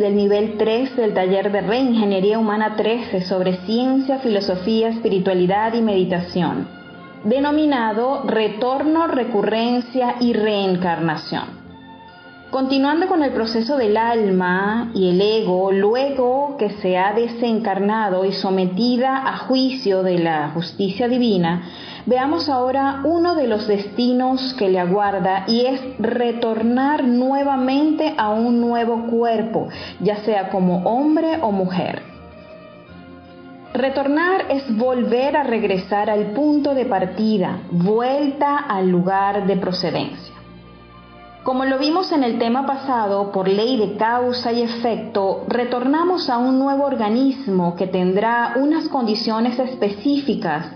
Del nivel 3 del taller de Reingeniería Humana 13 sobre ciencia, filosofía, espiritualidad y meditación, denominado Retorno, Recurrencia y Reencarnación. Continuando con el proceso del alma y el ego, luego que se ha desencarnado y sometida a juicio de la justicia divina, veamos ahora uno de los destinos que le aguarda y es retornar nuevamente a un nuevo cuerpo, ya sea como hombre o mujer. Retornar es volver a regresar al punto de partida, vuelta al lugar de procedencia. Como lo vimos en el tema pasado, por ley de causa y efecto, retornamos a un nuevo organismo que tendrá unas condiciones específicas,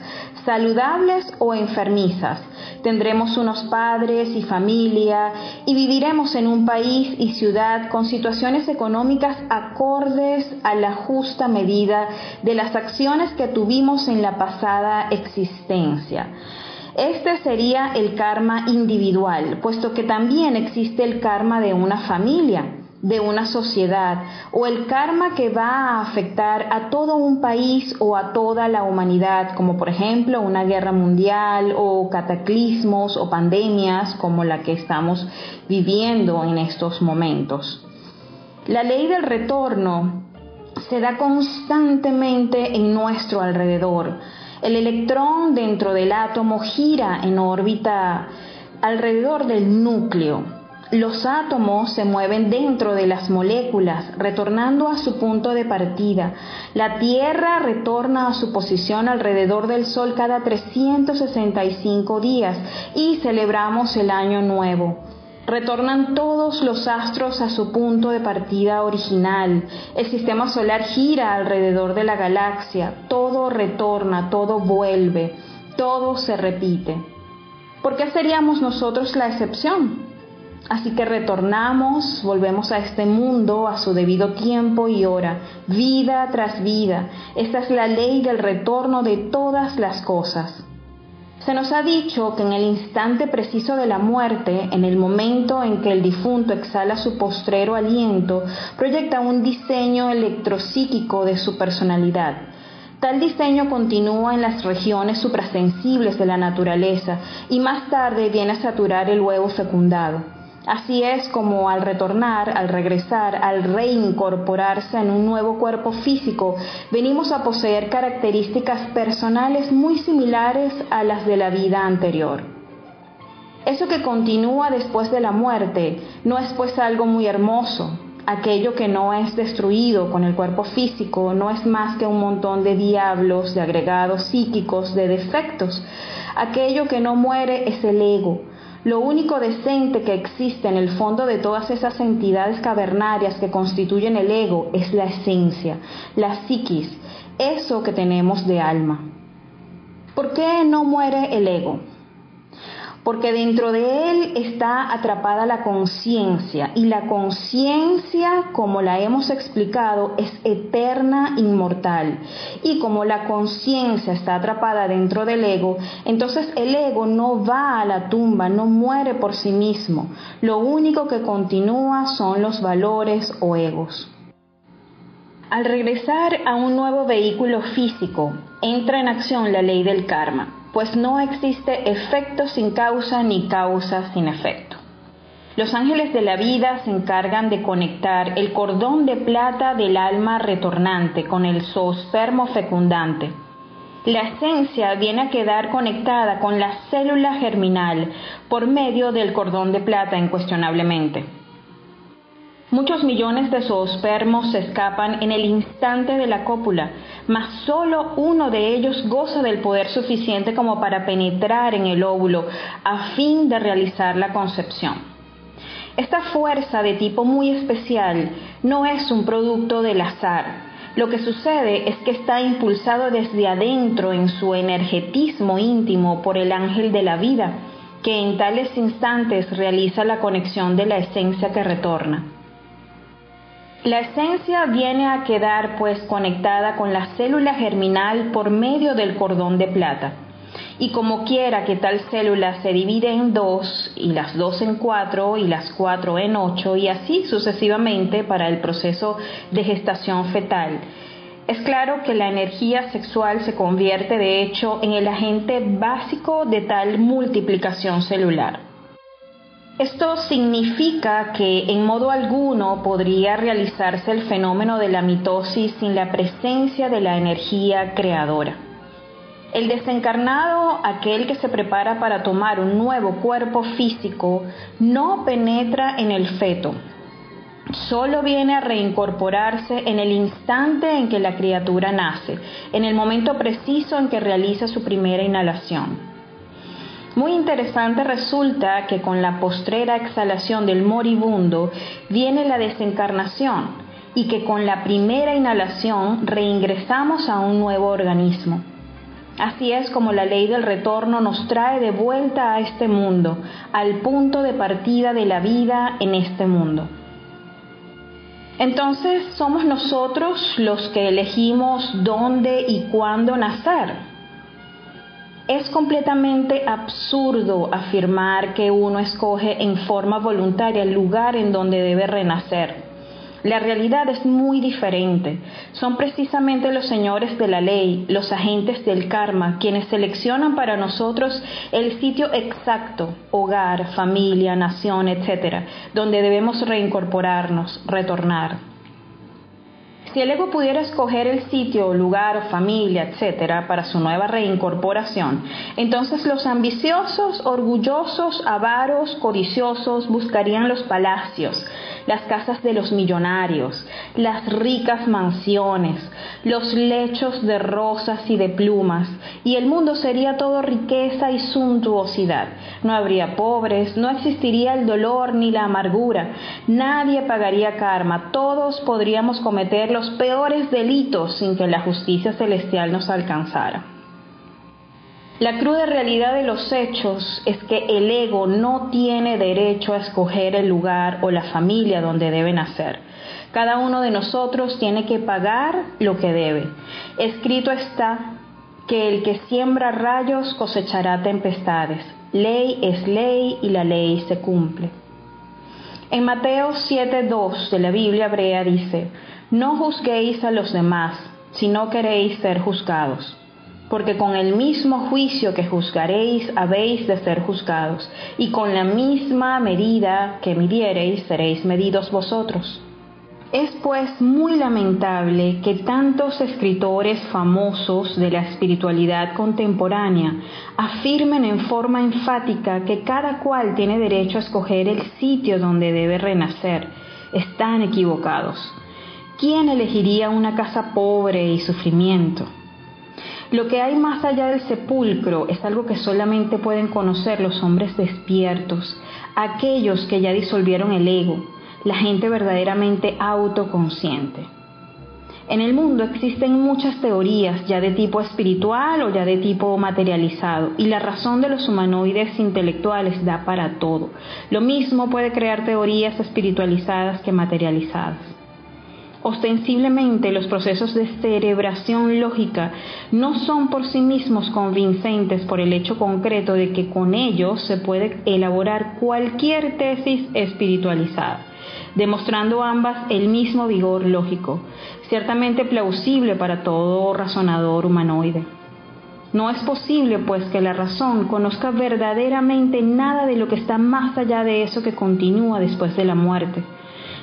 saludables o enfermizas. Tendremos unos padres y familia y viviremos en un país y ciudad con situaciones económicas acordes a la justa medida de las acciones que tuvimos en la pasada existencia. Este sería el karma individual, puesto que también existe el karma de una familia, de una sociedad, o el karma que va a afectar a todo un país o a toda la humanidad, como por ejemplo una guerra mundial o cataclismos o pandemias como la que estamos viviendo en estos momentos. La ley del retorno se da constantemente en nuestro alrededor el electrón dentro del átomo gira en órbita alrededor del núcleo. Los átomos se mueven dentro de las moléculas, retornando a su punto de partida. La Tierra retorna a su posición alrededor del Sol cada 365 días y celebramos el Año Nuevo. Retornan todos los astros a su punto de partida original. El sistema solar gira alrededor de la galaxia. Todo retorna, todo vuelve, todo se repite. ¿Por qué seríamos nosotros la excepción? Así que retornamos, volvemos a este mundo a su debido tiempo y hora, vida tras vida. Esta es la ley del retorno de todas las cosas. Se nos ha dicho que en el instante preciso de la muerte, en el momento en que el difunto exhala su postrero aliento, proyecta un diseño electropsíquico de su personalidad. Tal diseño continúa en las regiones suprasensibles de la naturaleza y más tarde viene a saturar el huevo fecundado. Así es como al retornar, al regresar, al reincorporarse en un nuevo cuerpo físico, venimos a poseer características personales muy similares a las de la vida anterior. Eso que continúa después de la muerte no es pues algo muy hermoso. Aquello que no es destruido con el cuerpo físico no es más que un montón de diablos, de agregados psíquicos, de defectos. Aquello que no muere es el ego, lo único decente que existe en el fondo de todas esas entidades cavernarias que constituyen el ego es la esencia, la psiquis, eso que tenemos de alma. ¿Por qué no muere el ego? Porque dentro de él está atrapada la conciencia y la conciencia, como la hemos explicado, es eterna, inmortal. Y como la conciencia está atrapada dentro del ego, entonces el ego no va a la tumba, no muere por sí mismo. Lo único que continúa son los valores o egos. Al regresar a un nuevo vehículo físico, entra en acción la ley del karma pues no existe efecto sin causa ni causa sin efecto. Los ángeles de la vida se encargan de conectar el cordón de plata del alma retornante con el zoospermo fecundante. La esencia viene a quedar conectada con la célula germinal por medio del cordón de plata incuestionablemente. Muchos millones de zoospermos se escapan en el instante de la cópula, mas solo uno de ellos goza del poder suficiente como para penetrar en el óvulo a fin de realizar la concepción. Esta fuerza de tipo muy especial no es un producto del azar. Lo que sucede es que está impulsado desde adentro en su energetismo íntimo por el ángel de la vida, que en tales instantes realiza la conexión de la esencia que retorna. La esencia viene a quedar pues conectada con la célula germinal por medio del cordón de plata. Y como quiera que tal célula se divide en dos, y las dos en cuatro, y las cuatro en ocho, y así sucesivamente para el proceso de gestación fetal, es claro que la energía sexual se convierte de hecho en el agente básico de tal multiplicación celular. Esto significa que en modo alguno podría realizarse el fenómeno de la mitosis sin la presencia de la energía creadora. El desencarnado, aquel que se prepara para tomar un nuevo cuerpo físico, no penetra en el feto, solo viene a reincorporarse en el instante en que la criatura nace, en el momento preciso en que realiza su primera inhalación. Muy interesante resulta que con la postrera exhalación del moribundo viene la desencarnación y que con la primera inhalación reingresamos a un nuevo organismo. Así es como la ley del retorno nos trae de vuelta a este mundo, al punto de partida de la vida en este mundo. Entonces somos nosotros los que elegimos dónde y cuándo nacer es completamente absurdo afirmar que uno escoge en forma voluntaria el lugar en donde debe renacer. La realidad es muy diferente. Son precisamente los señores de la ley, los agentes del karma, quienes seleccionan para nosotros el sitio exacto, hogar, familia, nación, etc., donde debemos reincorporarnos, retornar. Si el ego pudiera escoger el sitio, lugar, familia, etcétera, para su nueva reincorporación, entonces los ambiciosos, orgullosos, avaros, codiciosos buscarían los palacios, las casas de los millonarios, las ricas mansiones, los lechos de rosas y de plumas, y el mundo sería todo riqueza y suntuosidad. No habría pobres, no existiría el dolor ni la amargura, nadie pagaría karma, todos podríamos cometer los peores delitos sin que la justicia celestial nos alcanzara. La cruda realidad de los hechos es que el ego no tiene derecho a escoger el lugar o la familia donde debe nacer. Cada uno de nosotros tiene que pagar lo que debe. Escrito está que el que siembra rayos cosechará tempestades. Ley es ley y la ley se cumple. En Mateo 7.2 de la Biblia hebrea dice, no juzguéis a los demás, si no queréis ser juzgados porque con el mismo juicio que juzgaréis habéis de ser juzgados, y con la misma medida que midiereis seréis medidos vosotros. Es pues muy lamentable que tantos escritores famosos de la espiritualidad contemporánea afirmen en forma enfática que cada cual tiene derecho a escoger el sitio donde debe renacer. Están equivocados. ¿Quién elegiría una casa pobre y sufrimiento? Lo que hay más allá del sepulcro es algo que solamente pueden conocer los hombres despiertos, aquellos que ya disolvieron el ego, la gente verdaderamente autoconsciente. En el mundo existen muchas teorías, ya de tipo espiritual o ya de tipo materializado, y la razón de los humanoides intelectuales da para todo. Lo mismo puede crear teorías espiritualizadas que materializadas. Ostensiblemente los procesos de cerebración lógica no son por sí mismos convincentes por el hecho concreto de que con ellos se puede elaborar cualquier tesis espiritualizada demostrando ambas el mismo vigor lógico, ciertamente plausible para todo razonador humanoide. No es posible, pues, que la razón conozca verdaderamente nada de lo que está más allá de eso que continúa después de la muerte.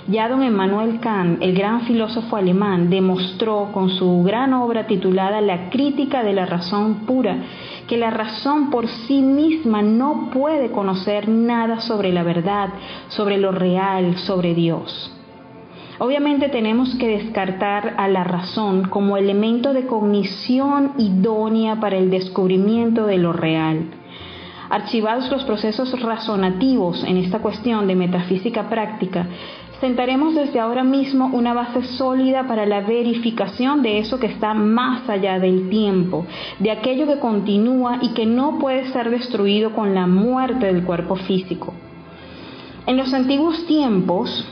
Ya don Emmanuel Kant, el gran filósofo alemán, demostró con su gran obra titulada La crítica de la razón pura que la razón por sí misma no puede conocer nada sobre la verdad, sobre lo real, sobre Dios. Obviamente tenemos que descartar a la razón como elemento de cognición idónea para el descubrimiento de lo real. Archivados los procesos razonativos en esta cuestión de metafísica práctica, sentaremos desde ahora mismo una base sólida para la verificación de eso que está más allá del tiempo, de aquello que continúa y que no puede ser destruido con la muerte del cuerpo físico. En los antiguos tiempos,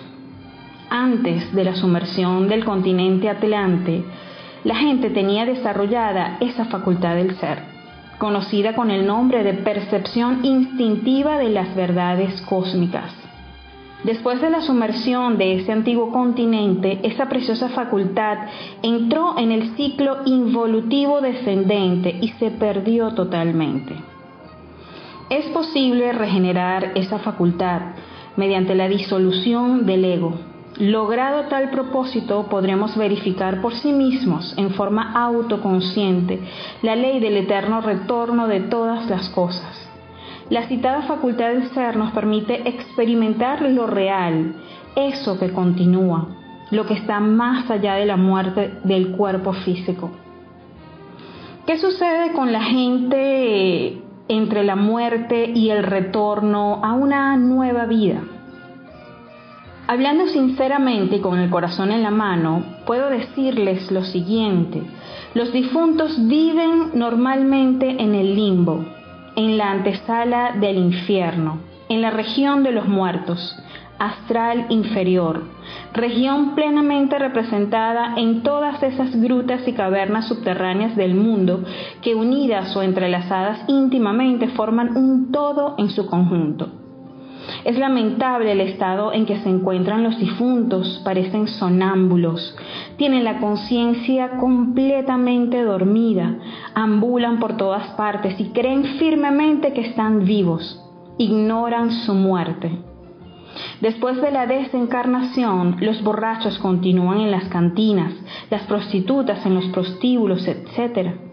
antes de la sumersión del continente atlante, la gente tenía desarrollada esa facultad del ser, conocida con el nombre de percepción instintiva de las verdades cósmicas. Después de la sumersión de ese antiguo continente, esa preciosa facultad entró en el ciclo involutivo descendente y se perdió totalmente. Es posible regenerar esa facultad mediante la disolución del ego. Logrado tal propósito, podremos verificar por sí mismos, en forma autoconsciente, la ley del eterno retorno de todas las cosas la citada facultad del ser nos permite experimentar lo real, eso que continúa, lo que está más allá de la muerte del cuerpo físico. ¿Qué sucede con la gente entre la muerte y el retorno a una nueva vida? Hablando sinceramente y con el corazón en la mano, puedo decirles lo siguiente. Los difuntos viven normalmente en el limbo, en la antesala del infierno, en la región de los muertos, astral inferior, región plenamente representada en todas esas grutas y cavernas subterráneas del mundo que unidas o entrelazadas íntimamente forman un todo en su conjunto. Es lamentable el estado en que se encuentran los difuntos, parecen sonámbulos, tienen la conciencia completamente dormida, ambulan por todas partes y creen firmemente que están vivos, ignoran su muerte. Después de la desencarnación, los borrachos continúan en las cantinas, las prostitutas en los prostíbulos, etc.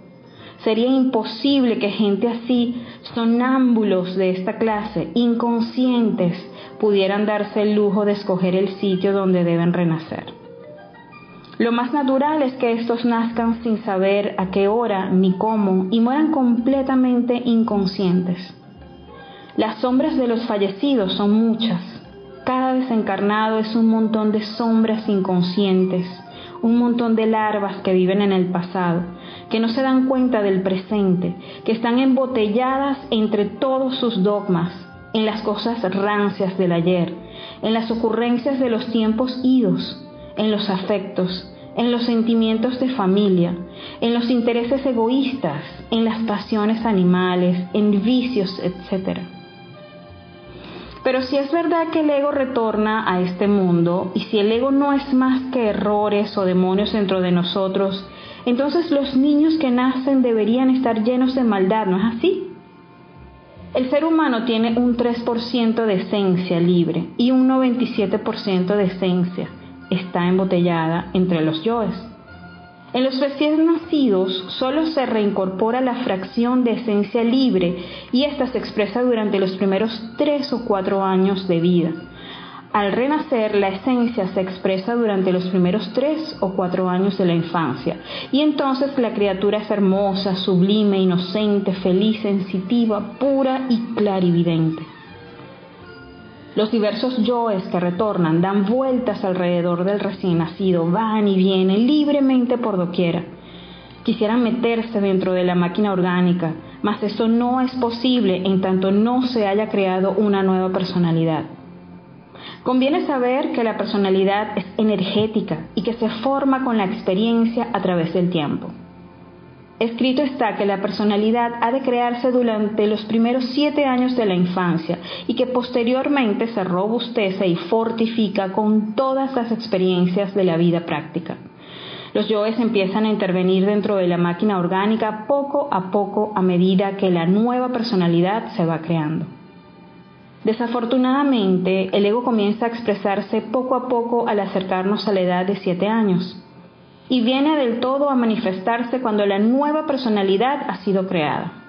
Sería imposible que gente así, sonámbulos de esta clase, inconscientes, pudieran darse el lujo de escoger el sitio donde deben renacer. Lo más natural es que estos nazcan sin saber a qué hora ni cómo y mueran completamente inconscientes. Las sombras de los fallecidos son muchas. Cada desencarnado es un montón de sombras inconscientes, un montón de larvas que viven en el pasado, que no se dan cuenta del presente, que están embotelladas entre todos sus dogmas, en las cosas rancias del ayer, en las ocurrencias de los tiempos idos, en los afectos, en los sentimientos de familia, en los intereses egoístas, en las pasiones animales, en vicios, etc. Pero si es verdad que el ego retorna a este mundo, y si el ego no es más que errores o demonios dentro de nosotros, entonces los niños que nacen deberían estar llenos de maldad, ¿no es así? El ser humano tiene un 3% de esencia libre y un 97% de esencia está embotellada entre los yoes. En los recién nacidos solo se reincorpora la fracción de esencia libre y esta se expresa durante los primeros tres o cuatro años de vida. Al renacer, la esencia se expresa durante los primeros tres o cuatro años de la infancia, y entonces la criatura es hermosa, sublime, inocente, feliz, sensitiva, pura y clarividente. Los diversos yoes que retornan dan vueltas alrededor del recién nacido, van y vienen libremente por doquiera. Quisieran meterse dentro de la máquina orgánica, mas eso no es posible en tanto no se haya creado una nueva personalidad. Conviene saber que la personalidad es energética y que se forma con la experiencia a través del tiempo. Escrito está que la personalidad ha de crearse durante los primeros siete años de la infancia y que posteriormente se robustece y fortifica con todas las experiencias de la vida práctica. Los yoes empiezan a intervenir dentro de la máquina orgánica poco a poco a medida que la nueva personalidad se va creando. Desafortunadamente, el ego comienza a expresarse poco a poco al acercarnos a la edad de siete años y viene del todo a manifestarse cuando la nueva personalidad ha sido creada.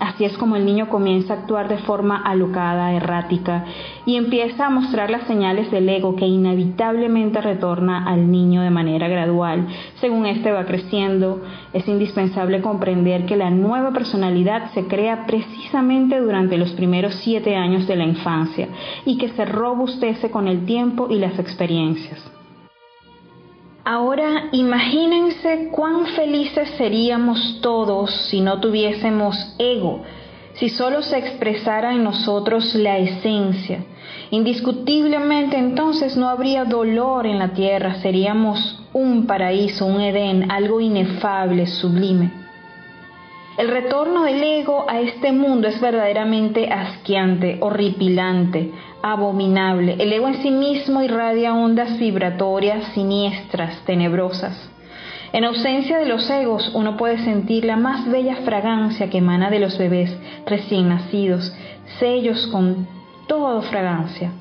Así es como el niño comienza a actuar de forma alocada, errática, y empieza a mostrar las señales del ego que inevitablemente retorna al niño de manera gradual. Según éste va creciendo, es indispensable comprender que la nueva personalidad se crea precisamente durante los primeros siete años de la infancia y que se robustece con el tiempo y las experiencias. Ahora imagínense cuán felices seríamos todos si no tuviésemos ego, si solo se expresara en nosotros la esencia. Indiscutiblemente entonces no habría dolor en la tierra, seríamos un paraíso, un Edén, algo inefable, sublime. El retorno del ego a este mundo es verdaderamente asqueante, horripilante, abominable. El ego en sí mismo irradia ondas vibratorias, siniestras, tenebrosas. En ausencia de los egos, uno puede sentir la más bella fragancia que emana de los bebés recién nacidos, sellos con toda fragancia.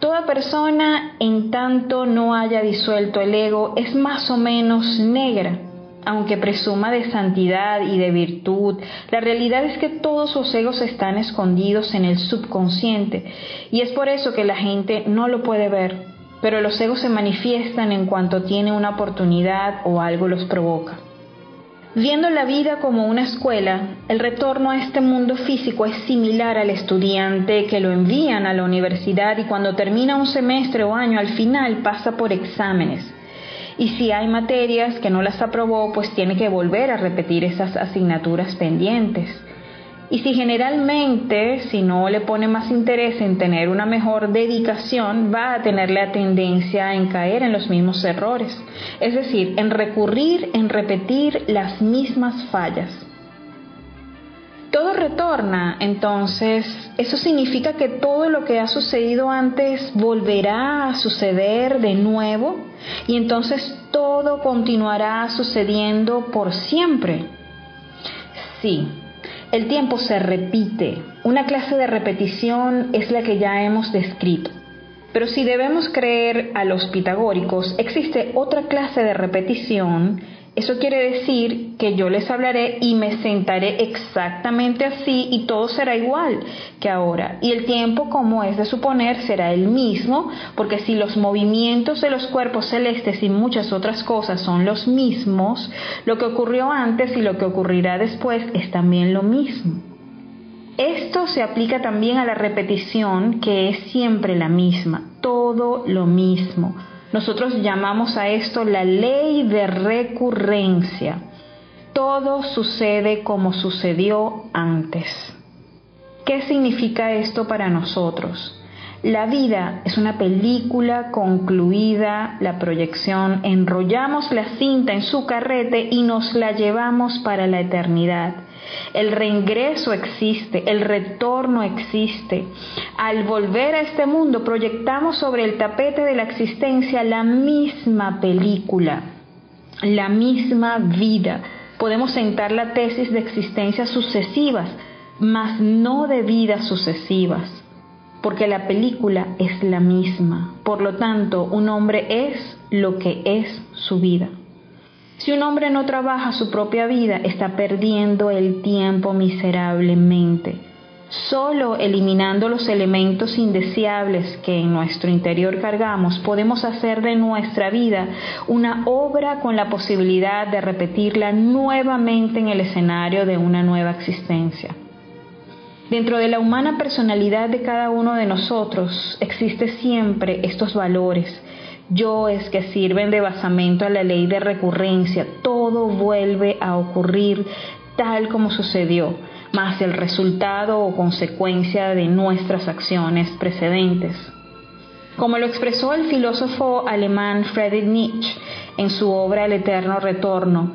Toda persona, en tanto no haya disuelto el ego, es más o menos negra, aunque presuma de santidad y de virtud, la realidad es que todos sus egos están escondidos en el subconsciente y es por eso que la gente no lo puede ver, pero los egos se manifiestan en cuanto tiene una oportunidad o algo los provoca. Viendo la vida como una escuela, el retorno a este mundo físico es similar al estudiante que lo envían a la universidad y cuando termina un semestre o año al final pasa por exámenes y si hay materias que no las aprobó, pues tiene que volver a repetir esas asignaturas pendientes. Y si generalmente, si no le pone más interés en tener una mejor dedicación, va a tener la tendencia en caer en los mismos errores, es decir, en recurrir, en repetir las mismas fallas. Todo retorna, entonces, eso significa que todo lo que ha sucedido antes volverá a suceder de nuevo y entonces todo continuará sucediendo por siempre. Sí, el tiempo se repite. Una clase de repetición es la que ya hemos descrito. Pero si debemos creer a los pitagóricos, existe otra clase de repetición eso quiere decir que yo les hablaré y me sentaré exactamente así y todo será igual que ahora. Y el tiempo, como es de suponer, será el mismo, porque si los movimientos de los cuerpos celestes y muchas otras cosas son los mismos, lo que ocurrió antes y lo que ocurrirá después es también lo mismo. Esto se aplica también a la repetición, que es siempre la misma, todo lo mismo nosotros llamamos a esto la ley de recurrencia. Todo sucede como sucedió antes. ¿Qué significa esto para nosotros? La vida es una película concluida, la proyección, enrollamos la cinta en su carrete y nos la llevamos para la eternidad. El reingreso existe, el retorno existe. Al volver a este mundo proyectamos sobre el tapete de la existencia la misma película, la misma vida. Podemos sentar la tesis de existencias sucesivas, mas no de vidas sucesivas, porque la película es la misma. Por lo tanto, un hombre es lo que es su vida. Si un hombre no trabaja su propia vida, está perdiendo el tiempo miserablemente. Solo eliminando los elementos indeseables que en nuestro interior cargamos, podemos hacer de nuestra vida una obra con la posibilidad de repetirla nuevamente en el escenario de una nueva existencia. Dentro de la humana personalidad de cada uno de nosotros existe siempre estos valores, yo es que sirven de basamento a la ley de recurrencia. Todo vuelve a ocurrir tal como sucedió, más el resultado o consecuencia de nuestras acciones precedentes. Como lo expresó el filósofo alemán Friedrich Nietzsche en su obra El eterno retorno,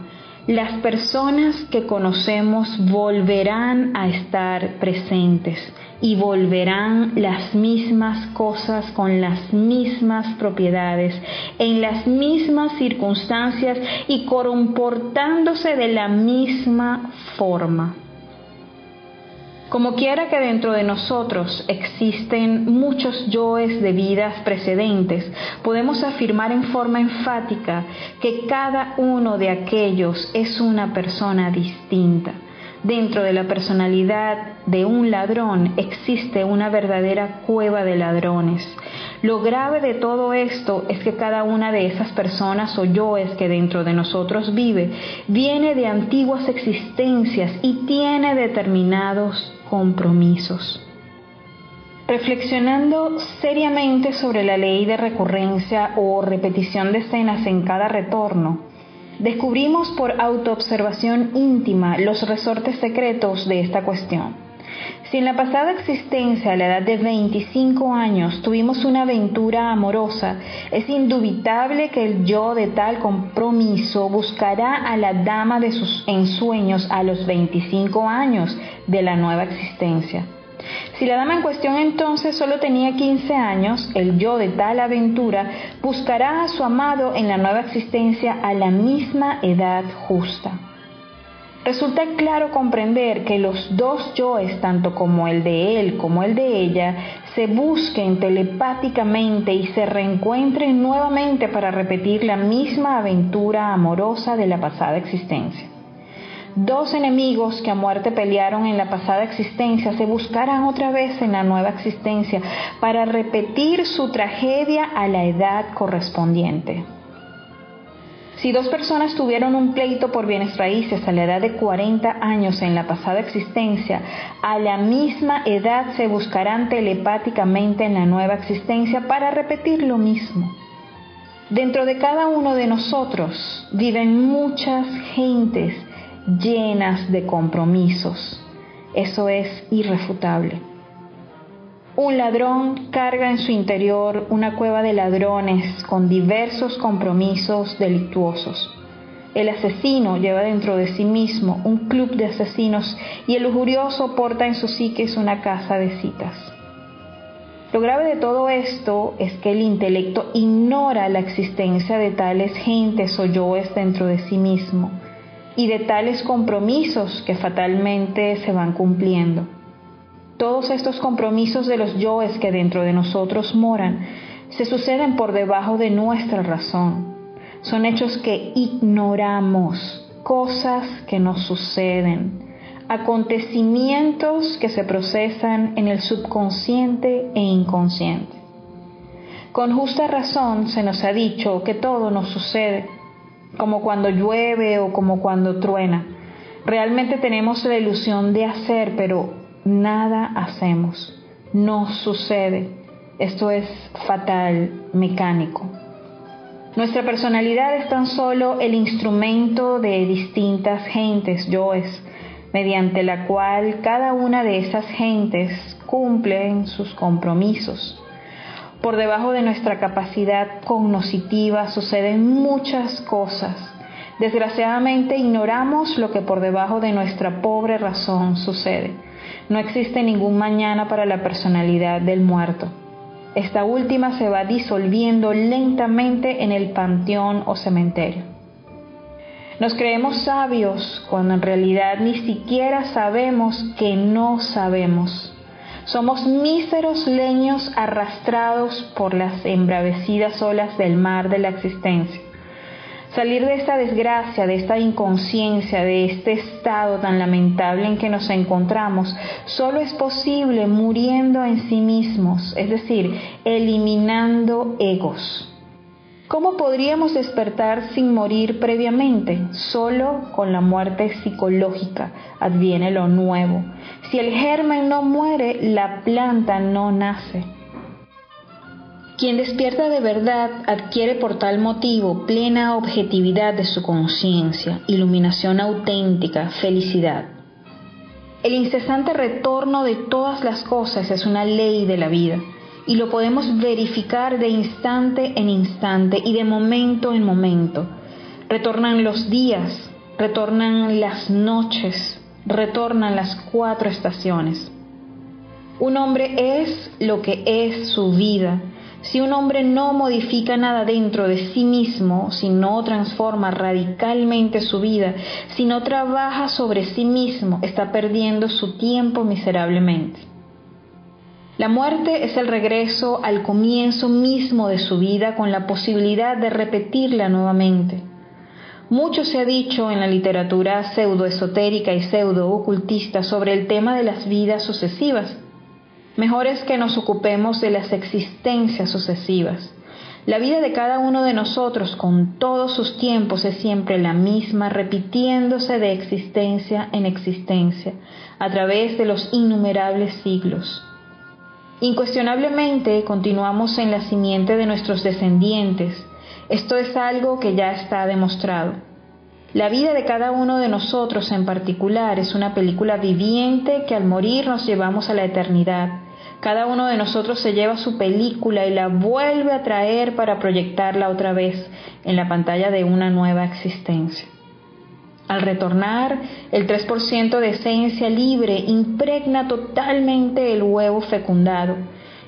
las personas que conocemos volverán a estar presentes y volverán las mismas cosas con las mismas propiedades, en las mismas circunstancias y comportándose de la misma forma. Como quiera que dentro de nosotros existen muchos yoes de vidas precedentes, podemos afirmar en forma enfática que cada uno de aquellos es una persona distinta Dentro de la personalidad de un ladrón existe una verdadera cueva de ladrones. Lo grave de todo esto es que cada una de esas personas o yoes que dentro de nosotros vive viene de antiguas existencias y tiene determinados compromisos. Reflexionando seriamente sobre la ley de recurrencia o repetición de escenas en cada retorno, descubrimos por autoobservación íntima los resortes secretos de esta cuestión. Si en la pasada existencia, a la edad de 25 años, tuvimos una aventura amorosa, es indubitable que el yo de tal compromiso buscará a la dama de sus ensueños a los 25 años de la nueva existencia. Si la dama en cuestión entonces solo tenía 15 años, el yo de tal aventura buscará a su amado en la nueva existencia a la misma edad justa. Resulta claro comprender que los dos yoes, tanto como el de él como el de ella, se busquen telepáticamente y se reencuentren nuevamente para repetir la misma aventura amorosa de la pasada existencia dos enemigos que a muerte pelearon en la pasada existencia se buscarán otra vez en la nueva existencia para repetir su tragedia a la edad correspondiente. Si dos personas tuvieron un pleito por bienes raíces a la edad de 40 años en la pasada existencia, a la misma edad se buscarán telepáticamente en la nueva existencia para repetir lo mismo. Dentro de cada uno de nosotros viven muchas gentes llenas de compromisos. Eso es irrefutable. Un ladrón carga en su interior una cueva de ladrones con diversos compromisos delictuosos. El asesino lleva dentro de sí mismo un club de asesinos y el lujurioso porta en su psiques una casa de citas. Lo grave de todo esto es que el intelecto ignora la existencia de tales gentes o yoes dentro de sí mismo y de tales compromisos que fatalmente se van cumpliendo. Todos estos compromisos de los yoes que dentro de nosotros moran se suceden por debajo de nuestra razón. Son hechos que ignoramos, cosas que nos suceden, acontecimientos que se procesan en el subconsciente e inconsciente. Con justa razón se nos ha dicho que todo nos sucede como cuando llueve o como cuando truena. Realmente tenemos la ilusión de hacer, pero nada hacemos. No sucede. Esto es fatal, mecánico. Nuestra personalidad es tan solo el instrumento de distintas gentes, yoes, mediante la cual cada una de esas gentes cumplen sus compromisos. Por debajo de nuestra capacidad cognoscitiva suceden muchas cosas. Desgraciadamente ignoramos lo que por debajo de nuestra pobre razón sucede. No existe ningún mañana para la personalidad del muerto. Esta última se va disolviendo lentamente en el panteón o cementerio. Nos creemos sabios cuando en realidad ni siquiera sabemos que no sabemos. Somos míseros leños arrastrados por las embravecidas olas del mar de la existencia. Salir de esta desgracia, de esta inconsciencia, de este estado tan lamentable en que nos encontramos, solo es posible muriendo en sí mismos, es decir, eliminando egos. ¿Cómo podríamos despertar sin morir previamente? Solo con la muerte psicológica adviene lo nuevo. Si el germen no muere, la planta no nace. Quien despierta de verdad adquiere por tal motivo plena objetividad de su conciencia, iluminación auténtica, felicidad. El incesante retorno de todas las cosas es una ley de la vida y lo podemos verificar de instante en instante y de momento en momento. Retornan los días, retornan las noches, retornan las cuatro estaciones. Un hombre es lo que es su vida. Si un hombre no modifica nada dentro de sí mismo, si no transforma radicalmente su vida, si no trabaja sobre sí mismo, está perdiendo su tiempo miserablemente. La muerte es el regreso al comienzo mismo de su vida con la posibilidad de repetirla nuevamente. Mucho se ha dicho en la literatura pseudoesotérica y pseudo-ocultista sobre el tema de las vidas sucesivas. Mejor es que nos ocupemos de las existencias sucesivas. La vida de cada uno de nosotros con todos sus tiempos es siempre la misma, repitiéndose de existencia en existencia, a través de los innumerables siglos. Incuestionablemente continuamos en la simiente de nuestros descendientes. Esto es algo que ya está demostrado. La vida de cada uno de nosotros en particular es una película viviente que al morir nos llevamos a la eternidad. Cada uno de nosotros se lleva su película y la vuelve a traer para proyectarla otra vez en la pantalla de una nueva existencia. Al retornar, el 3% de esencia libre impregna totalmente el huevo fecundado.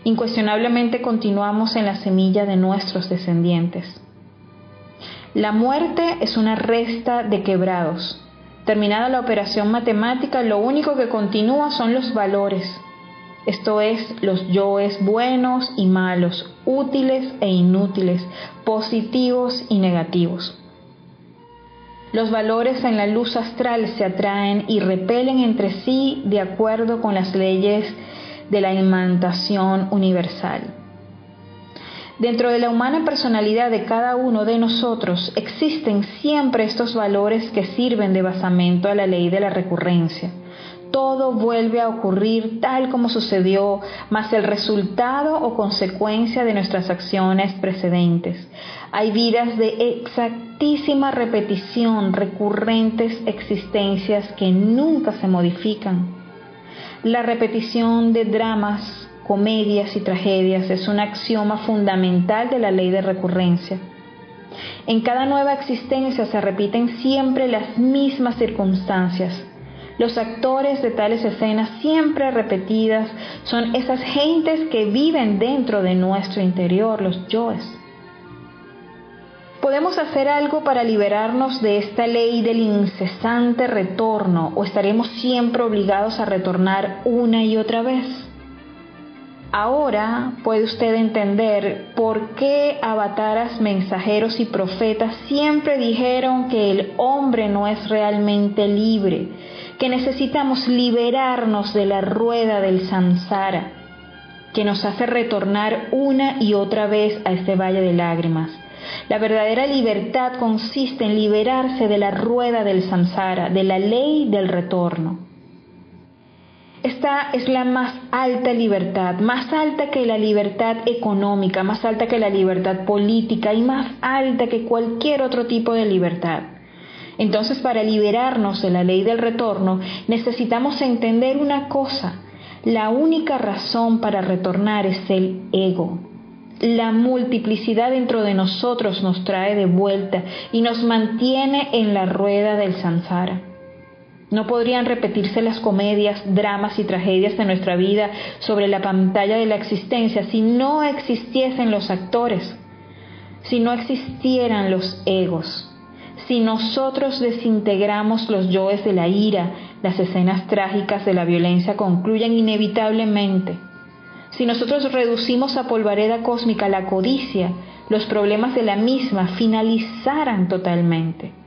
Incuestionablemente continuamos en la semilla de nuestros descendientes. La muerte es una resta de quebrados. Terminada la operación matemática, lo único que continúa son los valores, esto es, los yoes buenos y malos, útiles e inútiles, positivos y negativos. Los valores en la luz astral se atraen y repelen entre sí de acuerdo con las leyes de la imantación universal. Dentro de la humana personalidad de cada uno de nosotros existen siempre estos valores que sirven de basamento a la ley de la recurrencia todo vuelve a ocurrir tal como sucedió, más el resultado o consecuencia de nuestras acciones precedentes. Hay vidas de exactísima repetición, recurrentes existencias que nunca se modifican. La repetición de dramas, comedias y tragedias es un axioma fundamental de la ley de recurrencia. En cada nueva existencia se repiten siempre las mismas circunstancias, los actores de tales escenas siempre repetidas son esas gentes que viven dentro de nuestro interior, los yoes. ¿Podemos hacer algo para liberarnos de esta ley del incesante retorno o estaremos siempre obligados a retornar una y otra vez? Ahora puede usted entender por qué avataras, mensajeros y profetas siempre dijeron que el hombre no es realmente libre, que necesitamos liberarnos de la rueda del samsara, que nos hace retornar una y otra vez a este valle de lágrimas. La verdadera libertad consiste en liberarse de la rueda del samsara, de la ley del retorno. Esta es la más alta libertad, más alta que la libertad económica, más alta que la libertad política y más alta que cualquier otro tipo de libertad. Entonces, para liberarnos de la ley del retorno, necesitamos entender una cosa. La única razón para retornar es el ego. La multiplicidad dentro de nosotros nos trae de vuelta y nos mantiene en la rueda del samsara. No podrían repetirse las comedias, dramas y tragedias de nuestra vida sobre la pantalla de la existencia si no existiesen los actores, si no existieran los egos. Si nosotros desintegramos los yoes de la ira, las escenas trágicas de la violencia concluyen inevitablemente. Si nosotros reducimos a polvareda cósmica la codicia, los problemas de la misma finalizarán totalmente.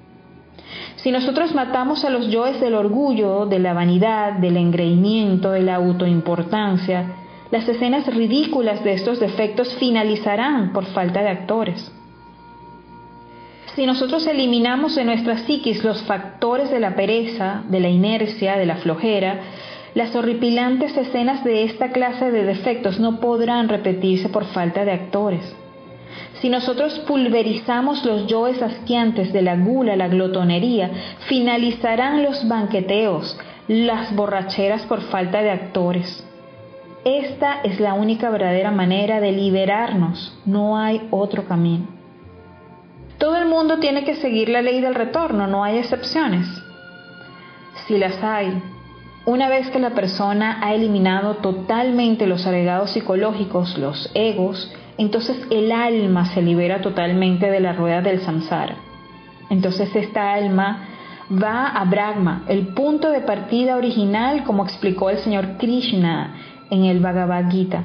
Si nosotros matamos a los yoes del orgullo, de la vanidad, del engreimiento, de la autoimportancia, las escenas ridículas de estos defectos finalizarán por falta de actores. Si nosotros eliminamos de nuestra psiquis los factores de la pereza, de la inercia, de la flojera, las horripilantes escenas de esta clase de defectos no podrán repetirse por falta de actores. Si nosotros pulverizamos los yoes asquiantes de la gula, la glotonería, finalizarán los banqueteos, las borracheras por falta de actores. Esta es la única verdadera manera de liberarnos, no hay otro camino. Todo el mundo tiene que seguir la ley del retorno, no hay excepciones. Si las hay, una vez que la persona ha eliminado totalmente los agregados psicológicos, los egos, entonces el alma se libera totalmente de la rueda del samsara. Entonces esta alma va a Brahma, el punto de partida original, como explicó el señor Krishna en el Bhagavad Gita.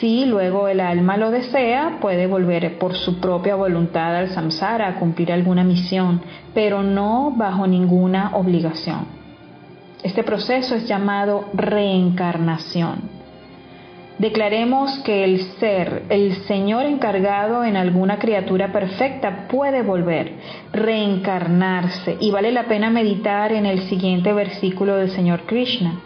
Si luego el alma lo desea, puede volver por su propia voluntad al samsara a cumplir alguna misión, pero no bajo ninguna obligación. Este proceso es llamado reencarnación. Declaremos que el ser, el Señor encargado en alguna criatura perfecta puede volver, reencarnarse y vale la pena meditar en el siguiente versículo del Señor Krishna.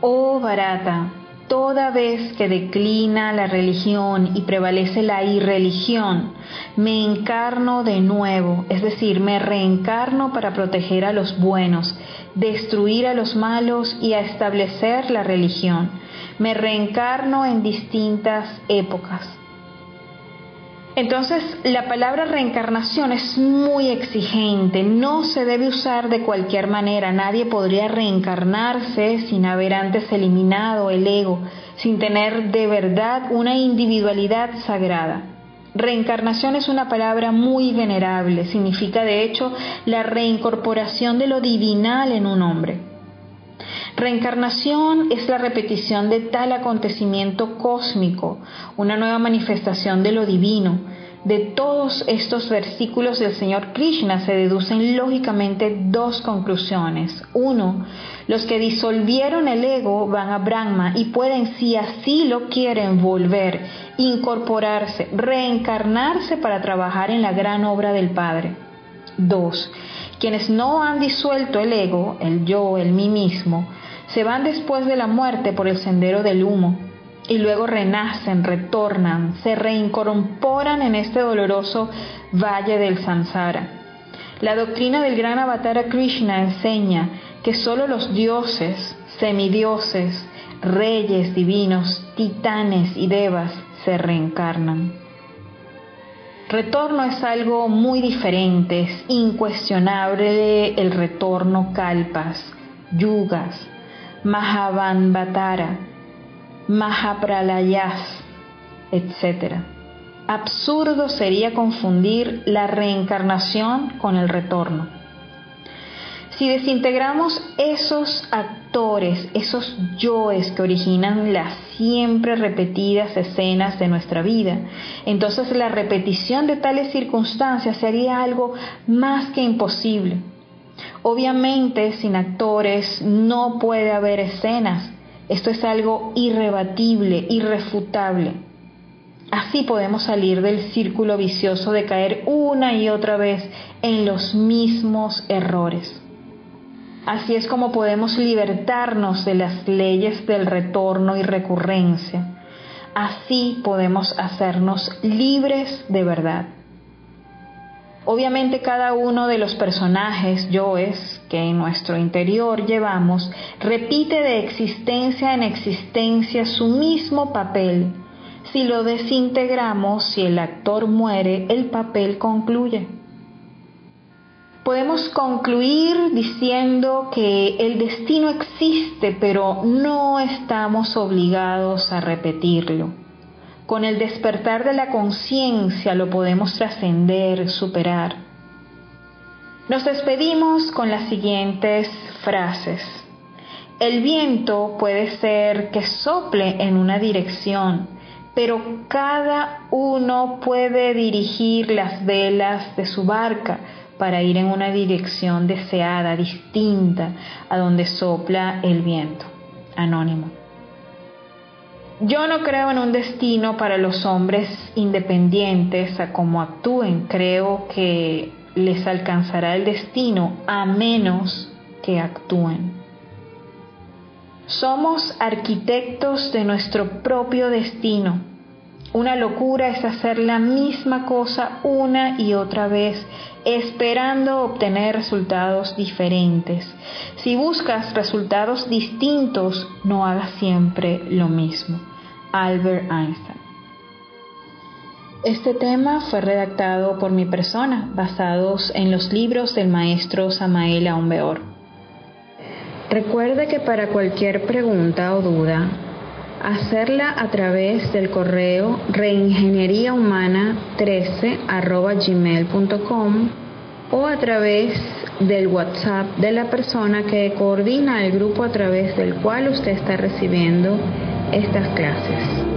Oh Bharata, toda vez que declina la religión y prevalece la irreligión, me encarno de nuevo, es decir, me reencarno para proteger a los buenos, destruir a los malos y a establecer la religión. Me reencarno en distintas épocas. Entonces, la palabra reencarnación es muy exigente, no se debe usar de cualquier manera, nadie podría reencarnarse sin haber antes eliminado el ego, sin tener de verdad una individualidad sagrada. Reencarnación es una palabra muy venerable, significa de hecho la reincorporación de lo divinal en un hombre. Reencarnación es la repetición de tal acontecimiento cósmico, una nueva manifestación de lo divino. De todos estos versículos del Señor Krishna se deducen lógicamente dos conclusiones. Uno, los que disolvieron el ego van a Brahma y pueden, si así lo quieren, volver, incorporarse, reencarnarse para trabajar en la gran obra del Padre. Dos, quienes no han disuelto el ego, el yo, el mí mismo, se van después de la muerte por el sendero del humo y luego renacen, retornan, se reincorporan en este doloroso valle del samsara. La doctrina del gran avatar Krishna enseña que solo los dioses, semidioses, reyes divinos, titanes y devas se reencarnan. Retorno es algo muy diferente, es incuestionable el retorno kalpas, yugas, Mahavanvatara, Mahapralayas, etc. Absurdo sería confundir la reencarnación con el retorno. Si desintegramos esos actores, esos yoes que originan las siempre repetidas escenas de nuestra vida, entonces la repetición de tales circunstancias sería algo más que imposible. Obviamente sin actores no puede haber escenas. Esto es algo irrebatible, irrefutable. Así podemos salir del círculo vicioso de caer una y otra vez en los mismos errores. Así es como podemos libertarnos de las leyes del retorno y recurrencia. Así podemos hacernos libres de verdad. Obviamente cada uno de los personajes, yoes, que en nuestro interior llevamos, repite de existencia en existencia su mismo papel. Si lo desintegramos, si el actor muere, el papel concluye. Podemos concluir diciendo que el destino existe, pero no estamos obligados a repetirlo. Con el despertar de la conciencia lo podemos trascender, superar. Nos despedimos con las siguientes frases. El viento puede ser que sople en una dirección, pero cada uno puede dirigir las velas de su barca para ir en una dirección deseada, distinta a donde sopla el viento. Anónimo. Yo no creo en un destino para los hombres independientes a cómo actúen. Creo que les alcanzará el destino a menos que actúen. Somos arquitectos de nuestro propio destino. Una locura es hacer la misma cosa una y otra vez, esperando obtener resultados diferentes. Si buscas resultados distintos, no hagas siempre lo mismo. Albert Einstein. Este tema fue redactado por mi persona, basados en los libros del maestro Samael Aumbeor. Recuerde que para cualquier pregunta o duda, hacerla a través del correo reingenieríahumana13 o a través del WhatsApp de la persona que coordina el grupo a través del cual usted está recibiendo estas clases.